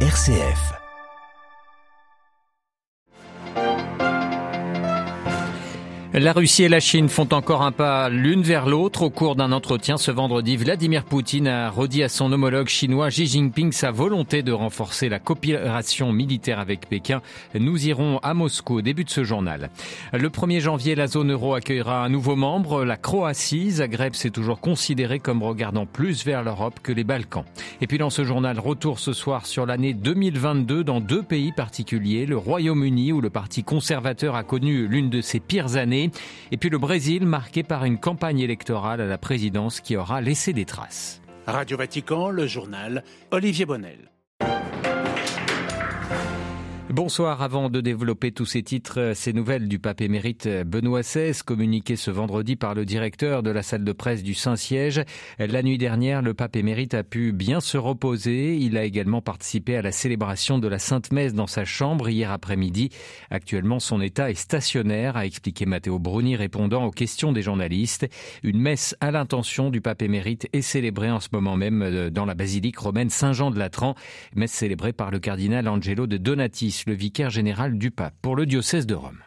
RCF. La Russie et la Chine font encore un pas l'une vers l'autre. Au cours d'un entretien ce vendredi, Vladimir Poutine a redit à son homologue chinois Xi Jinping sa volonté de renforcer la coopération militaire avec Pékin. Nous irons à Moscou au début de ce journal. Le 1er janvier, la zone euro accueillera un nouveau membre, la Croatie. Zagreb s'est toujours considéré comme regardant plus vers l'Europe que les Balkans. Et puis dans ce journal, retour ce soir sur l'année 2022 dans deux pays particuliers, le Royaume-Uni où le Parti conservateur a connu l'une de ses pires années et puis le Brésil marqué par une campagne électorale à la présidence qui aura laissé des traces. Radio Vatican, le journal Olivier Bonnel. Bonsoir. Avant de développer tous ces titres, ces nouvelles du pape émérite Benoît XVI, communiquées ce vendredi par le directeur de la salle de presse du Saint-Siège. La nuit dernière, le pape émérite a pu bien se reposer. Il a également participé à la célébration de la Sainte Messe dans sa chambre hier après-midi. Actuellement, son état est stationnaire, a expliqué Matteo Bruni, répondant aux questions des journalistes. Une messe à l'intention du pape émérite est célébrée en ce moment même dans la basilique romaine Saint-Jean de Latran, messe célébrée par le cardinal Angelo de Donatis le vicaire général du pape pour le diocèse de Rome.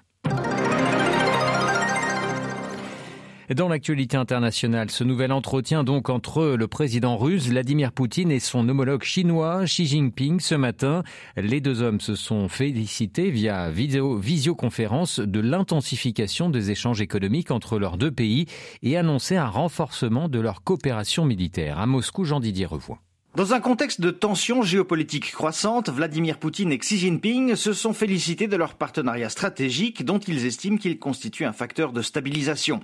Dans l'actualité internationale, ce nouvel entretien entre le président russe Vladimir Poutine et son homologue chinois Xi Jinping ce matin. Les deux hommes se sont félicités via vidéo, visioconférence de l'intensification des échanges économiques entre leurs deux pays et annoncé un renforcement de leur coopération militaire. À Moscou, Jean-Didier Revoix. Dans un contexte de tensions géopolitiques croissantes, Vladimir Poutine et Xi Jinping se sont félicités de leur partenariat stratégique dont ils estiment qu'il constitue un facteur de stabilisation.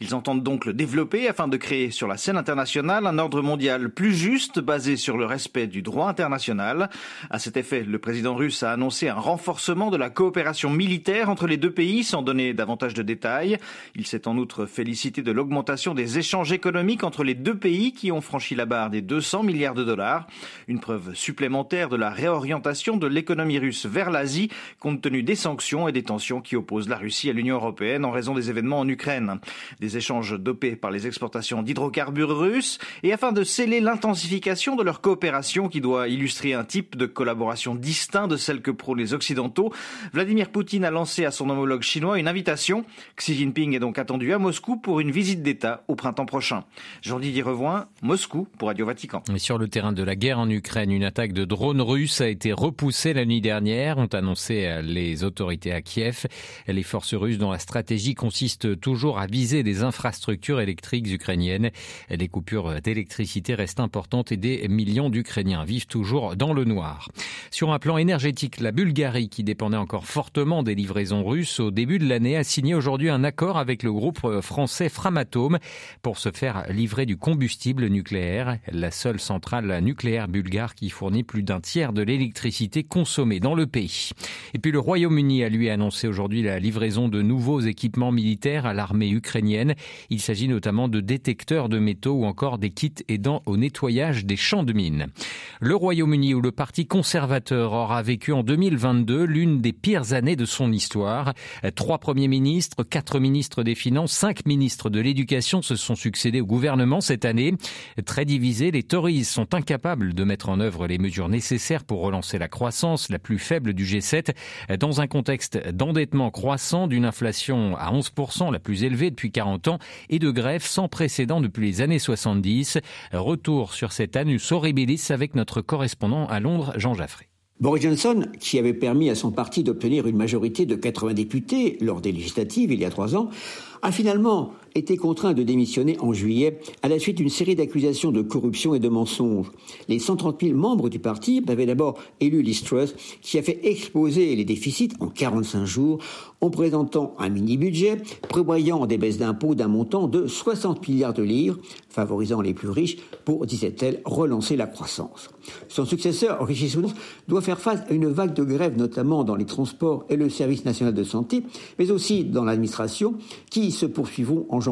Ils entendent donc le développer afin de créer sur la scène internationale un ordre mondial plus juste basé sur le respect du droit international. À cet effet, le président russe a annoncé un renforcement de la coopération militaire entre les deux pays sans donner davantage de détails. Il s'est en outre félicité de l'augmentation des échanges économiques entre les deux pays qui ont franchi la barre des 200 milliards de dollars. Une preuve supplémentaire de la réorientation de l'économie russe vers l'Asie, compte tenu des sanctions et des tensions qui opposent la Russie à l'Union européenne en raison des événements en Ukraine. Des échanges dopés par les exportations d'hydrocarbures russes et afin de sceller l'intensification de leur coopération qui doit illustrer un type de collaboration distinct de celle que prônent les Occidentaux, Vladimir Poutine a lancé à son homologue chinois une invitation. Xi Jinping est donc attendu à Moscou pour une visite d'État au printemps prochain. Jean-Didier Revoin, Moscou pour Radio Vatican. Terrain de la guerre en Ukraine, une attaque de drones russes a été repoussée la nuit dernière, ont annoncé les autorités à Kiev. Les forces russes dont la stratégie consiste toujours à viser des infrastructures électriques ukrainiennes. Les coupures d'électricité restent importantes et des millions d'Ukrainiens vivent toujours dans le noir. Sur un plan énergétique, la Bulgarie, qui dépendait encore fortement des livraisons russes au début de l'année, a signé aujourd'hui un accord avec le groupe français Framatome pour se faire livrer du combustible nucléaire. La seule centrale nucléaire bulgare qui fournit plus d'un tiers de l'électricité consommée dans le pays. Et puis le Royaume-Uni a lui annoncé aujourd'hui la livraison de nouveaux équipements militaires à l'armée ukrainienne. Il s'agit notamment de détecteurs de métaux ou encore des kits aidant au nettoyage des champs de mines. Le Royaume-Uni où le Parti conservateur aura vécu en 2022 l'une des pires années de son histoire. Trois premiers ministres, quatre ministres des Finances, cinq ministres de l'Éducation se sont succédés au gouvernement cette année. Très divisés, les Tories sont incapables de mettre en œuvre les mesures nécessaires pour relancer la croissance, la plus faible du G7, dans un contexte d'endettement croissant, d'une inflation à 11%, la plus élevée depuis 40 ans, et de grève sans précédent depuis les années 70. Retour sur cet anus horribilis avec notre correspondant à Londres, Jean Jaffré. Boris Johnson, qui avait permis à son parti d'obtenir une majorité de 80 députés lors des législatives il y a trois ans, a finalement été contraint de démissionner en juillet à la suite d'une série d'accusations de corruption et de mensonges. Les 130 000 membres du parti avaient d'abord élu Liz Truss, qui a fait exploser les déficits en 45 jours en présentant un mini-budget prévoyant des baisses d'impôts d'un montant de 60 milliards de livres, favorisant les plus riches pour, disait-elle, relancer la croissance. Son successeur, Rishi Sunak, doit faire face à une vague de grèves, notamment dans les transports et le service national de santé, mais aussi dans l'administration, qui se poursuivront en janvier.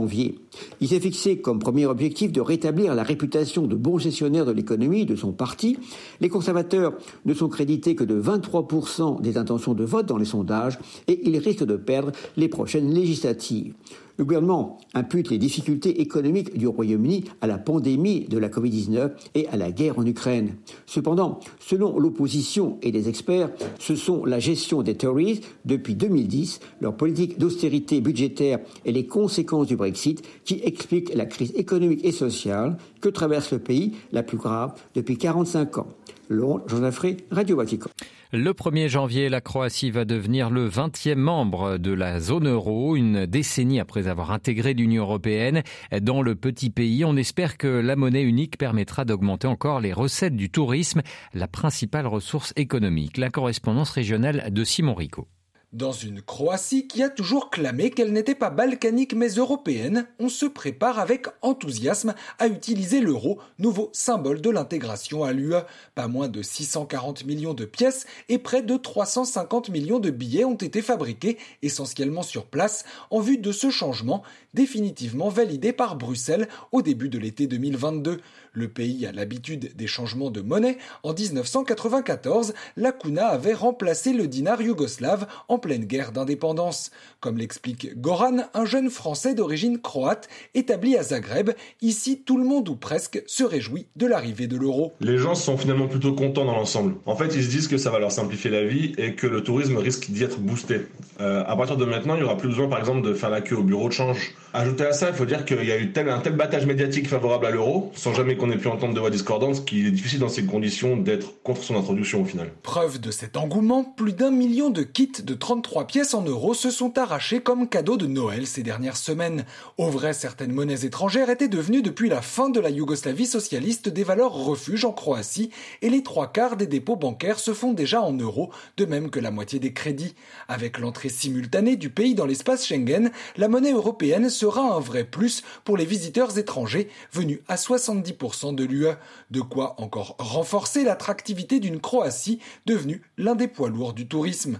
Il s'est fixé comme premier objectif de rétablir la réputation de bon gestionnaire de l'économie de son parti. Les conservateurs ne sont crédités que de 23% des intentions de vote dans les sondages et ils risquent de perdre les prochaines législatives. Le gouvernement impute les difficultés économiques du Royaume-Uni à la pandémie de la Covid-19 et à la guerre en Ukraine. Cependant, selon l'opposition et les experts, ce sont la gestion des Tories depuis 2010, leur politique d'austérité budgétaire et les conséquences du Brexit qui expliquent la crise économique et sociale que traverse le pays, la plus grave depuis 45 ans. Le 1er janvier, la Croatie va devenir le 20e membre de la zone euro, une décennie après avoir intégré l'Union européenne. Dans le petit pays, on espère que la monnaie unique permettra d'augmenter encore les recettes du tourisme, la principale ressource économique. La correspondance régionale de Simon Rico. Dans une Croatie qui a toujours clamé qu'elle n'était pas balkanique mais européenne, on se prépare avec enthousiasme à utiliser l'euro, nouveau symbole de l'intégration à l'UE. Pas moins de 640 millions de pièces et près de 350 millions de billets ont été fabriqués, essentiellement sur place, en vue de ce changement définitivement validé par Bruxelles au début de l'été 2022. Le pays a l'habitude des changements de monnaie. En 1994, la kuna avait remplacé le dinar yougoslave en pleine guerre d'indépendance. Comme l'explique Goran, un jeune Français d'origine croate établi à Zagreb, ici tout le monde ou presque se réjouit de l'arrivée de l'euro. Les gens sont finalement plutôt contents dans l'ensemble. En fait, ils se disent que ça va leur simplifier la vie et que le tourisme risque d'y être boosté. Euh, à partir de maintenant, il n'y aura plus besoin, par exemple, de faire la queue au bureau de change. Ajouté à ça, il faut dire qu'il y a eu tel, un tel battage médiatique favorable à l'euro, sans jamais qu'on ait pu entendre de voix discordantes, qu'il est difficile dans ces conditions d'être contre son introduction au final. Preuve de cet engouement, plus d'un million de kits de 33 pièces en euros se sont arrachés comme cadeau de Noël ces dernières semaines. Au vrai, certaines monnaies étrangères étaient devenues depuis la fin de la Yougoslavie socialiste des valeurs refuge en Croatie, et les trois quarts des dépôts bancaires se font déjà en euros, de même que la moitié des crédits. Avec l'entrée simultanée du pays dans l'espace Schengen, la monnaie européenne sera un vrai plus pour les visiteurs étrangers venus à 70% de l'UE, de quoi encore renforcer l'attractivité d'une Croatie devenue l'un des poids lourds du tourisme.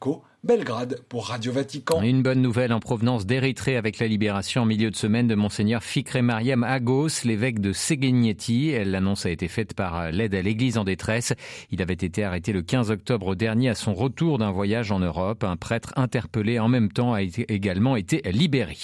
Simorico, Belgrade pour Radio Vatican. Une bonne nouvelle en provenance d'Érythrée avec la libération en milieu de semaine de Monseigneur Fikre Mariam Agos, l'évêque de Seguignetti. L'annonce a été faite par l'aide à l'église en détresse. Il avait été arrêté le 15 octobre dernier à son retour d'un voyage en Europe. Un prêtre interpellé en même temps a également été libéré.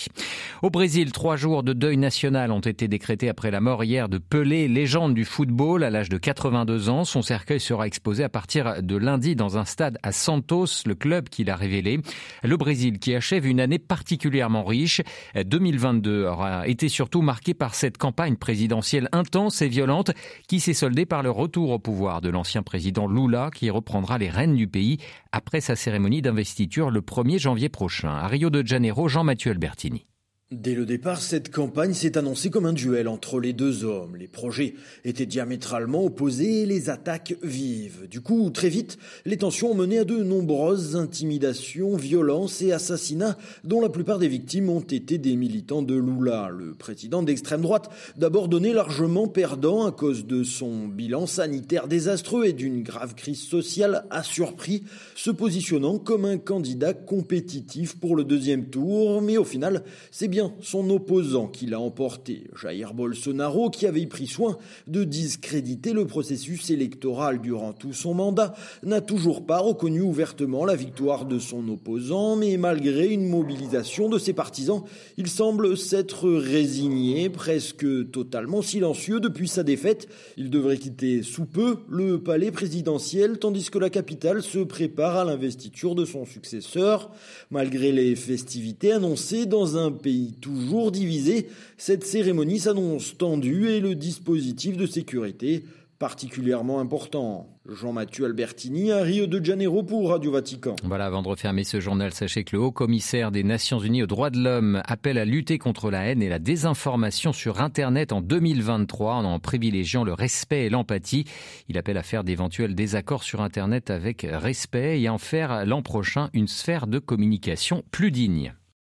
Au Brésil, trois jours de deuil national ont été décrétés après la mort hier de Pelé, légende du football à l'âge de 82 ans. Son cercueil sera exposé à partir de lundi dans un stade à Santos, le club qui a révélé. Le Brésil qui achève une année particulièrement riche. 2022 aura été surtout marqué par cette campagne présidentielle intense et violente qui s'est soldée par le retour au pouvoir de l'ancien président Lula qui reprendra les rênes du pays après sa cérémonie d'investiture le 1er janvier prochain. À Rio de Janeiro, Jean-Mathieu Albertini. Dès le départ, cette campagne s'est annoncée comme un duel entre les deux hommes. Les projets étaient diamétralement opposés et les attaques vives. Du coup, très vite, les tensions ont mené à de nombreuses intimidations, violences et assassinats dont la plupart des victimes ont été des militants de Lula, le président d'extrême droite, d'abord donné largement perdant à cause de son bilan sanitaire désastreux et d'une grave crise sociale, a surpris, se positionnant comme un candidat compétitif pour le deuxième tour, mais au final, c'est bien son opposant qui l'a emporté, Jair Bolsonaro, qui avait pris soin de discréditer le processus électoral durant tout son mandat, n'a toujours pas reconnu ouvertement la victoire de son opposant, mais malgré une mobilisation de ses partisans, il semble s'être résigné, presque totalement silencieux depuis sa défaite. Il devrait quitter sous peu le palais présidentiel, tandis que la capitale se prépare à l'investiture de son successeur. Malgré les festivités annoncées dans un toujours divisé, cette cérémonie s'annonce tendue et le dispositif de sécurité particulièrement important. Jean-Mathieu Albertini à Rio de Janeiro pour Radio Vatican. Voilà, avant de refermer ce journal, sachez que le haut commissaire des Nations Unies aux droits de l'homme appelle à lutter contre la haine et la désinformation sur Internet en 2023 en privilégiant le respect et l'empathie. Il appelle à faire d'éventuels désaccords sur Internet avec respect et à en faire l'an prochain une sphère de communication plus digne.